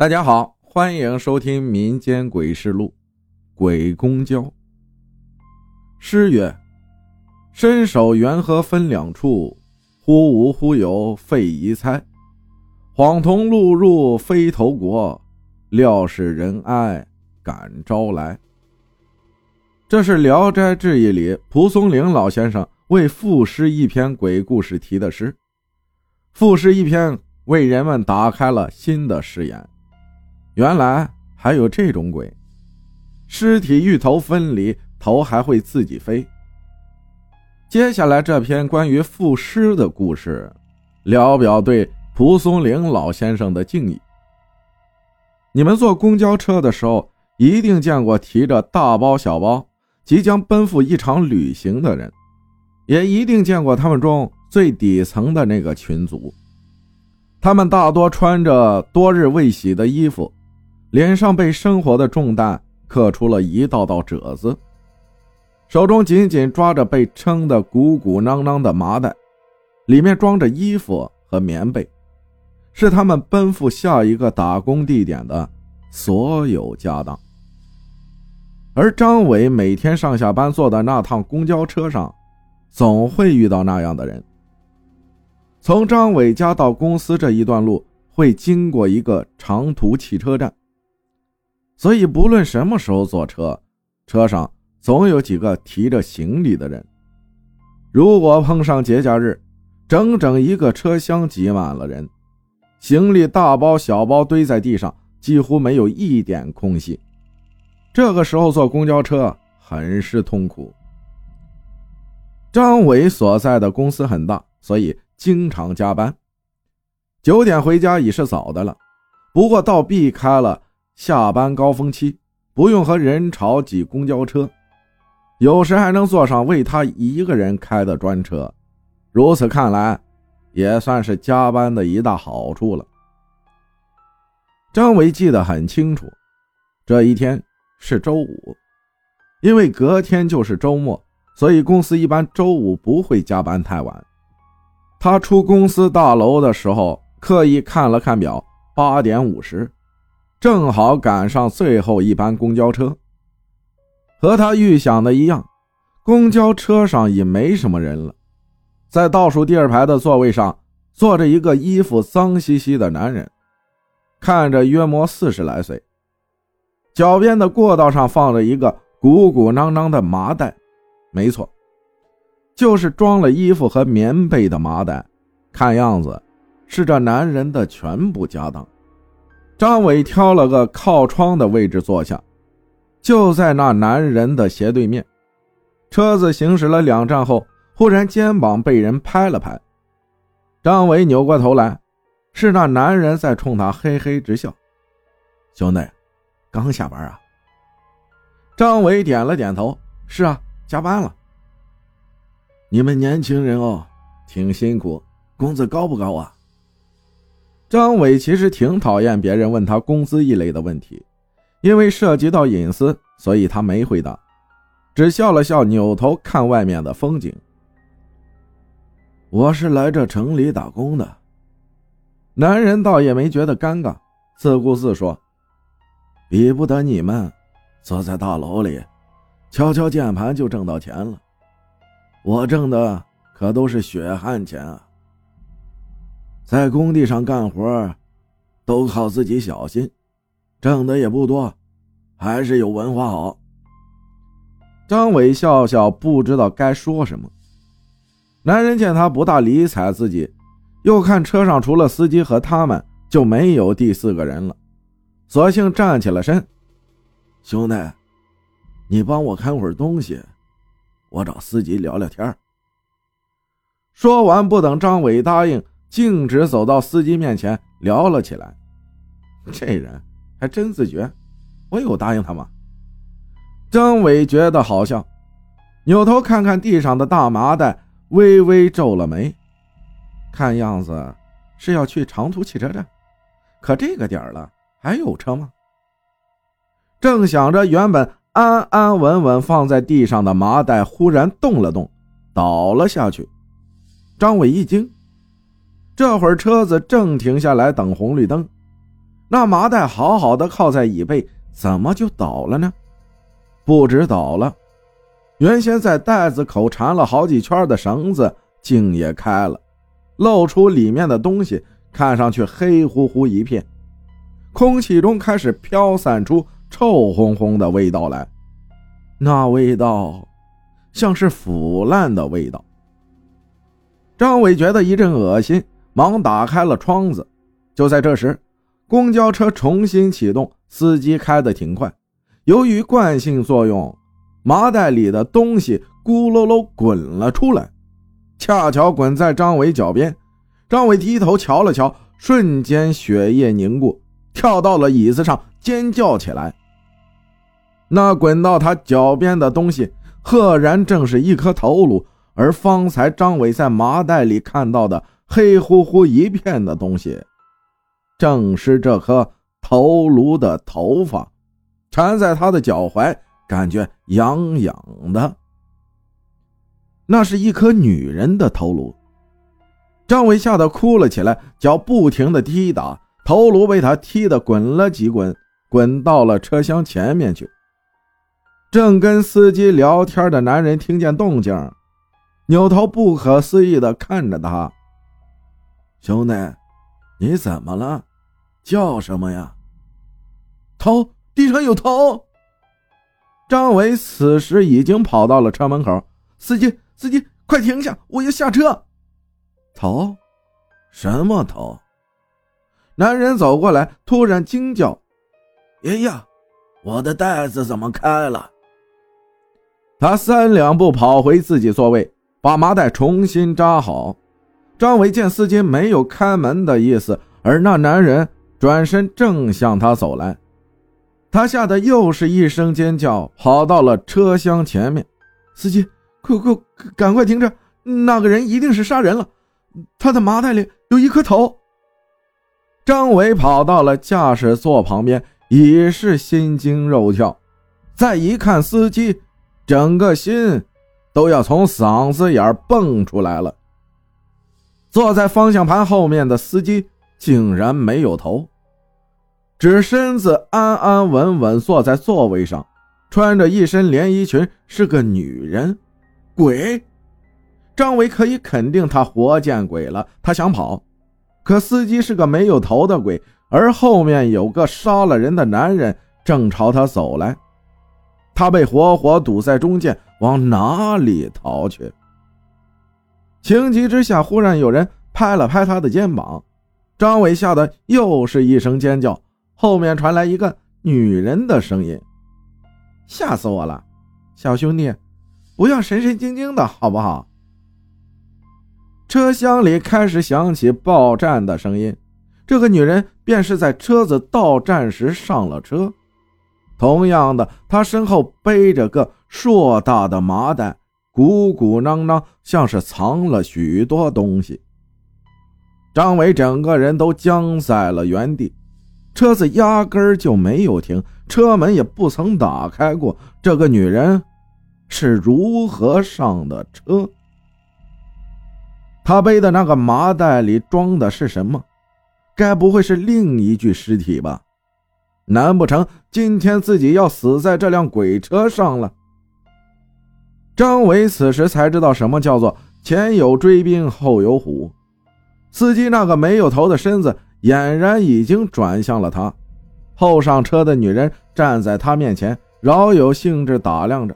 大家好，欢迎收听《民间鬼事录》，鬼公交。诗曰：“伸手缘何分两处，忽无忽有费疑猜。恍同路入飞头国，料是人爱感招来。”这是《聊斋志异》里蒲松龄老先生为赋诗一篇鬼故事题的诗。赋诗一篇，为人们打开了新的视野。原来还有这种鬼，尸体芋头分离，头还会自己飞。接下来这篇关于赋诗的故事，聊表对蒲松龄老先生的敬意。你们坐公交车的时候，一定见过提着大包小包即将奔赴一场旅行的人，也一定见过他们中最底层的那个群族。他们大多穿着多日未洗的衣服。脸上被生活的重担刻出了一道道褶子，手中紧紧抓着被撑得鼓鼓囊囊的麻袋，里面装着衣服和棉被，是他们奔赴下一个打工地点的所有家当。而张伟每天上下班坐的那趟公交车上，总会遇到那样的人。从张伟家到公司这一段路会经过一个长途汽车站。所以，不论什么时候坐车，车上总有几个提着行李的人。如果碰上节假日，整整一个车厢挤满了人，行李大包小包堆在地上，几乎没有一点空隙。这个时候坐公交车很是痛苦。张伟所在的公司很大，所以经常加班。九点回家已是早的了，不过倒避开了。下班高峰期不用和人潮挤公交车，有时还能坐上为他一个人开的专车，如此看来，也算是加班的一大好处了。张伟记得很清楚，这一天是周五，因为隔天就是周末，所以公司一般周五不会加班太晚。他出公司大楼的时候，刻意看了看表，八点五十。正好赶上最后一班公交车，和他预想的一样，公交车上已没什么人了。在倒数第二排的座位上，坐着一个衣服脏兮兮的男人，看着约莫四十来岁。脚边的过道上放着一个鼓鼓囊囊的麻袋，没错，就是装了衣服和棉被的麻袋。看样子，是这男人的全部家当。张伟挑了个靠窗的位置坐下，就在那男人的斜对面。车子行驶了两站后，忽然肩膀被人拍了拍。张伟扭过头来，是那男人在冲他嘿嘿直笑。兄弟，刚下班啊？张伟点了点头：“是啊，加班了。”你们年轻人哦，挺辛苦，工资高不高啊？张伟其实挺讨厌别人问他工资一类的问题，因为涉及到隐私，所以他没回答，只笑了笑，扭头看外面的风景。我是来这城里打工的。男人倒也没觉得尴尬，自顾自说：“比不得你们，坐在大楼里，敲敲键盘就挣到钱了。我挣的可都是血汗钱啊。”在工地上干活，都靠自己小心，挣的也不多，还是有文化好。张伟笑笑，不知道该说什么。男人见他不大理睬自己，又看车上除了司机和他们就没有第四个人了，索性站起了身：“兄弟，你帮我看会儿东西，我找司机聊聊天。”说完，不等张伟答应。径直走到司机面前聊了起来，这人还真自觉，我有答应他吗？张伟觉得好笑，扭头看看地上的大麻袋，微微皱了眉，看样子是要去长途汽车站，可这个点了还有车吗？正想着，原本安安稳稳放在地上的麻袋忽然动了动，倒了下去，张伟一惊。这会儿车子正停下来等红绿灯，那麻袋好好的靠在椅背，怎么就倒了呢？不止倒了，原先在袋子口缠了好几圈的绳子竟也开了，露出里面的东西，看上去黑乎乎一片，空气中开始飘散出臭烘烘的味道来，那味道像是腐烂的味道。张伟觉得一阵恶心，忙打开了窗子。就在这时，公交车重新启动，司机开得挺快。由于惯性作用，麻袋里的东西咕噜噜滚了出来，恰巧滚在张伟脚边。张伟低头瞧了瞧，瞬间血液凝固，跳到了椅子上，尖叫起来。那滚到他脚边的东西，赫然正是一颗头颅。而方才张伟在麻袋里看到的黑乎乎一片的东西，正是这颗头颅的头发，缠在他的脚踝，感觉痒痒的。那是一颗女人的头颅。张伟吓得哭了起来，脚不停的踢打，头颅被他踢得滚了几滚，滚到了车厢前面去。正跟司机聊天的男人听见动静。扭头不可思议的看着他，兄弟，你怎么了？叫什么呀？头，地上有头！张伟此时已经跑到了车门口，司机，司机，快停下，我要下车！头？什么头？男人走过来，突然惊叫：“哎呀，我的袋子怎么开了？”他三两步跑回自己座位。把麻袋重新扎好。张伟见司机没有开门的意思，而那男人转身正向他走来，他吓得又是一声尖叫，跑到了车厢前面。司机，快快赶快停车！那个人一定是杀人了，他的麻袋里有一颗头。张伟跑到了驾驶座旁边，已是心惊肉跳。再一看司机，整个心。都要从嗓子眼蹦出来了。坐在方向盘后面的司机竟然没有头，只身子安安稳稳坐在座位上，穿着一身连衣裙，是个女人。鬼！张伟可以肯定，他活见鬼了。他想跑，可司机是个没有头的鬼，而后面有个杀了人的男人正朝他走来。他被活活堵在中间，往哪里逃去？情急之下，忽然有人拍了拍他的肩膀，张伟吓得又是一声尖叫，后面传来一个女人的声音：“吓死我了，小兄弟，不要神神经经的好不好？”车厢里开始响起报站的声音，这个女人便是在车子到站时上了车。同样的，她身后背着个硕大的麻袋，鼓鼓囊囊，像是藏了许多东西。张伟整个人都僵在了原地，车子压根儿就没有停，车门也不曾打开过。这个女人是如何上的车？她背的那个麻袋里装的是什么？该不会是另一具尸体吧？难不成今天自己要死在这辆鬼车上了？张伟此时才知道什么叫做前有追兵，后有虎。司机那个没有头的身子俨然已经转向了他。后上车的女人站在他面前，饶有兴致打量着。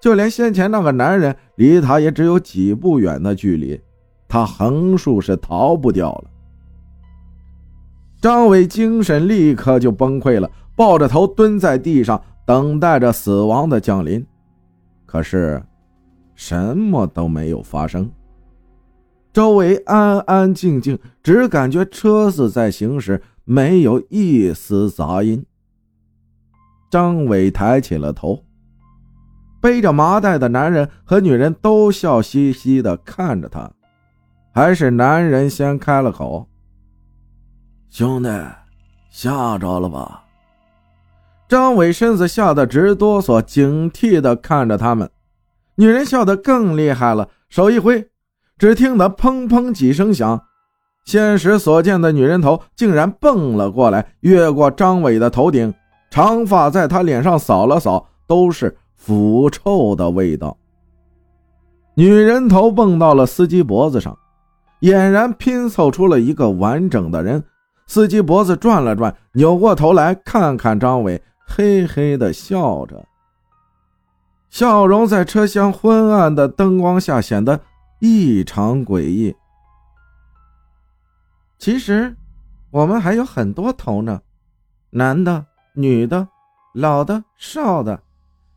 就连先前那个男人离他也只有几步远的距离，他横竖是逃不掉了。张伟精神立刻就崩溃了，抱着头蹲在地上，等待着死亡的降临。可是，什么都没有发生。周围安安静静，只感觉车子在行驶，没有一丝杂音。张伟抬起了头，背着麻袋的男人和女人都笑嘻嘻地看着他，还是男人先开了口。兄弟，吓着了吧？张伟身子吓得直哆嗦，警惕的看着他们。女人笑得更厉害了，手一挥，只听得砰砰几声响，现实所见的女人头竟然蹦了过来，越过张伟的头顶，长发在他脸上扫了扫，都是腐臭的味道。女人头蹦到了司机脖子上，俨然拼凑出了一个完整的人。司机脖子转了转，扭过头来看看张伟，嘿嘿的笑着，笑容在车厢昏暗的灯光下显得异常诡异。其实，我们还有很多头呢，男的、女的、老的、少的，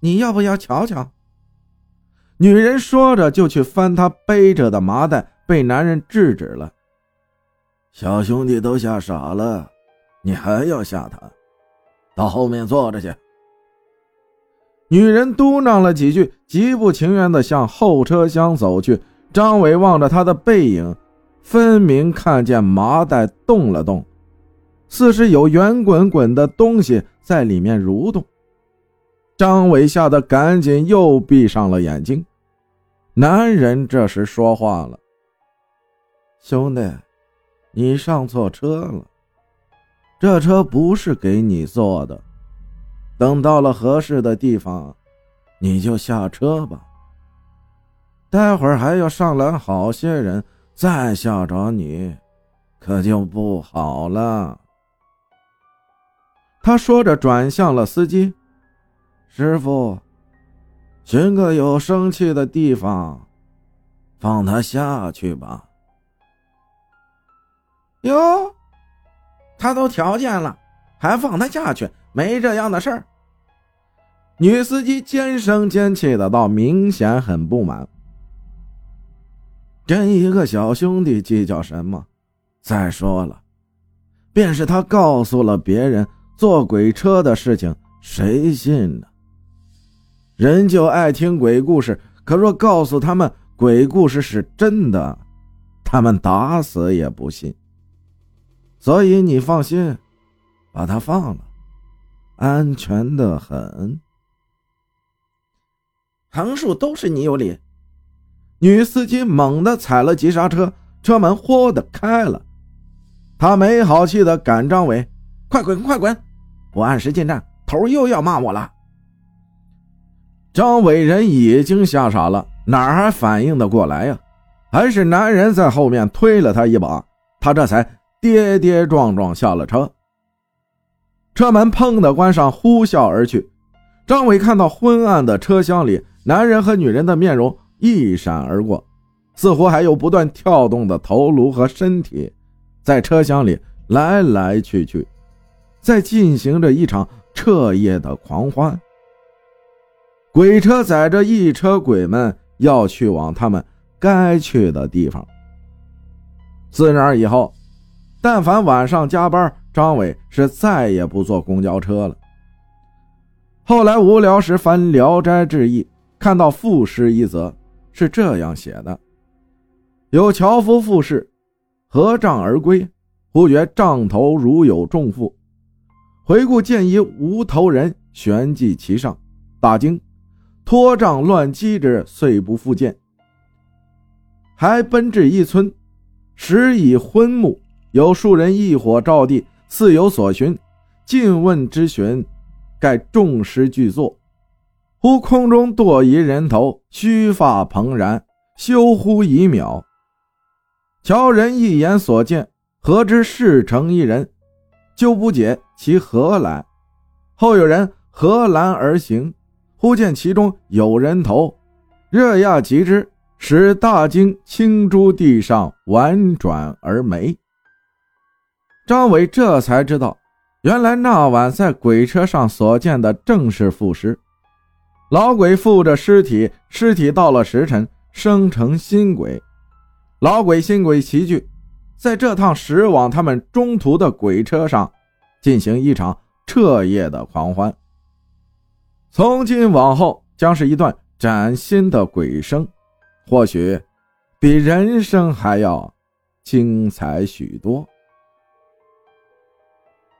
你要不要瞧瞧？女人说着就去翻她背着的麻袋，被男人制止了。小兄弟都吓傻了，你还要吓他？到后面坐着去。女人嘟囔了几句，极不情愿地向后车厢走去。张伟望着她的背影。分明看见麻袋动了动，似是有圆滚滚的东西在里面蠕动。张伟吓得赶紧又闭上了眼睛。男人这时说话了：“兄弟，你上错车了，这车不是给你坐的。等到了合适的地方，你就下车吧。待会儿还要上来好些人。”再吓着你，可就不好了。他说着，转向了司机：“师傅，寻个有生气的地方，放他下去吧。”哟，他都条件了，还放他下去？没这样的事儿。女司机尖声尖气的道，明显很不满。跟一个小兄弟计较什么？再说了，便是他告诉了别人坐鬼车的事情，谁信呢？人就爱听鬼故事，可若告诉他们鬼故事是真的，他们打死也不信。所以你放心，把他放了，安全的很。横竖都是你有理。女司机猛地踩了急刹车，车门豁的开了。他没好气的赶张伟：“快滚，快滚！不按时进站，头又要骂我了。”张伟人已经吓傻了，哪儿还反应得过来呀？还是男人在后面推了他一把，他这才跌跌撞撞下了车。车门砰的关上，呼啸而去。张伟看到昏暗的车厢里，男人和女人的面容。一闪而过，似乎还有不断跳动的头颅和身体，在车厢里来来去去，在进行着一场彻夜的狂欢。鬼车载着一车鬼们要去往他们该去的地方。自那以后，但凡晚上加班，张伟是再也不坐公交车了。后来无聊时翻《聊斋志异》，看到赋诗一则。是这样写的：有樵夫赋诗，合帐而归，忽觉帐头如有重负，回顾见一无头人悬系其上，大惊，拖帐乱击之，遂不复见。还奔至一村，时已昏暮，有数人一火照地，似有所寻，尽问之询，盖众尸俱坐。忽空中堕一人头，须发蓬然，休乎一秒。瞧人一眼所见，何知是成一人？就不解其何来。后有人何兰而行，忽见其中有人头，热压及之，使大惊，青珠地上婉转而没。张伟这才知道，原来那晚在鬼车上所见的正是副尸。老鬼附着尸体，尸体到了时辰生成新鬼，老鬼新鬼齐聚，在这趟驶往他们中途的鬼车上，进行一场彻夜的狂欢。从今往后将是一段崭新的鬼生，或许比人生还要精彩许多。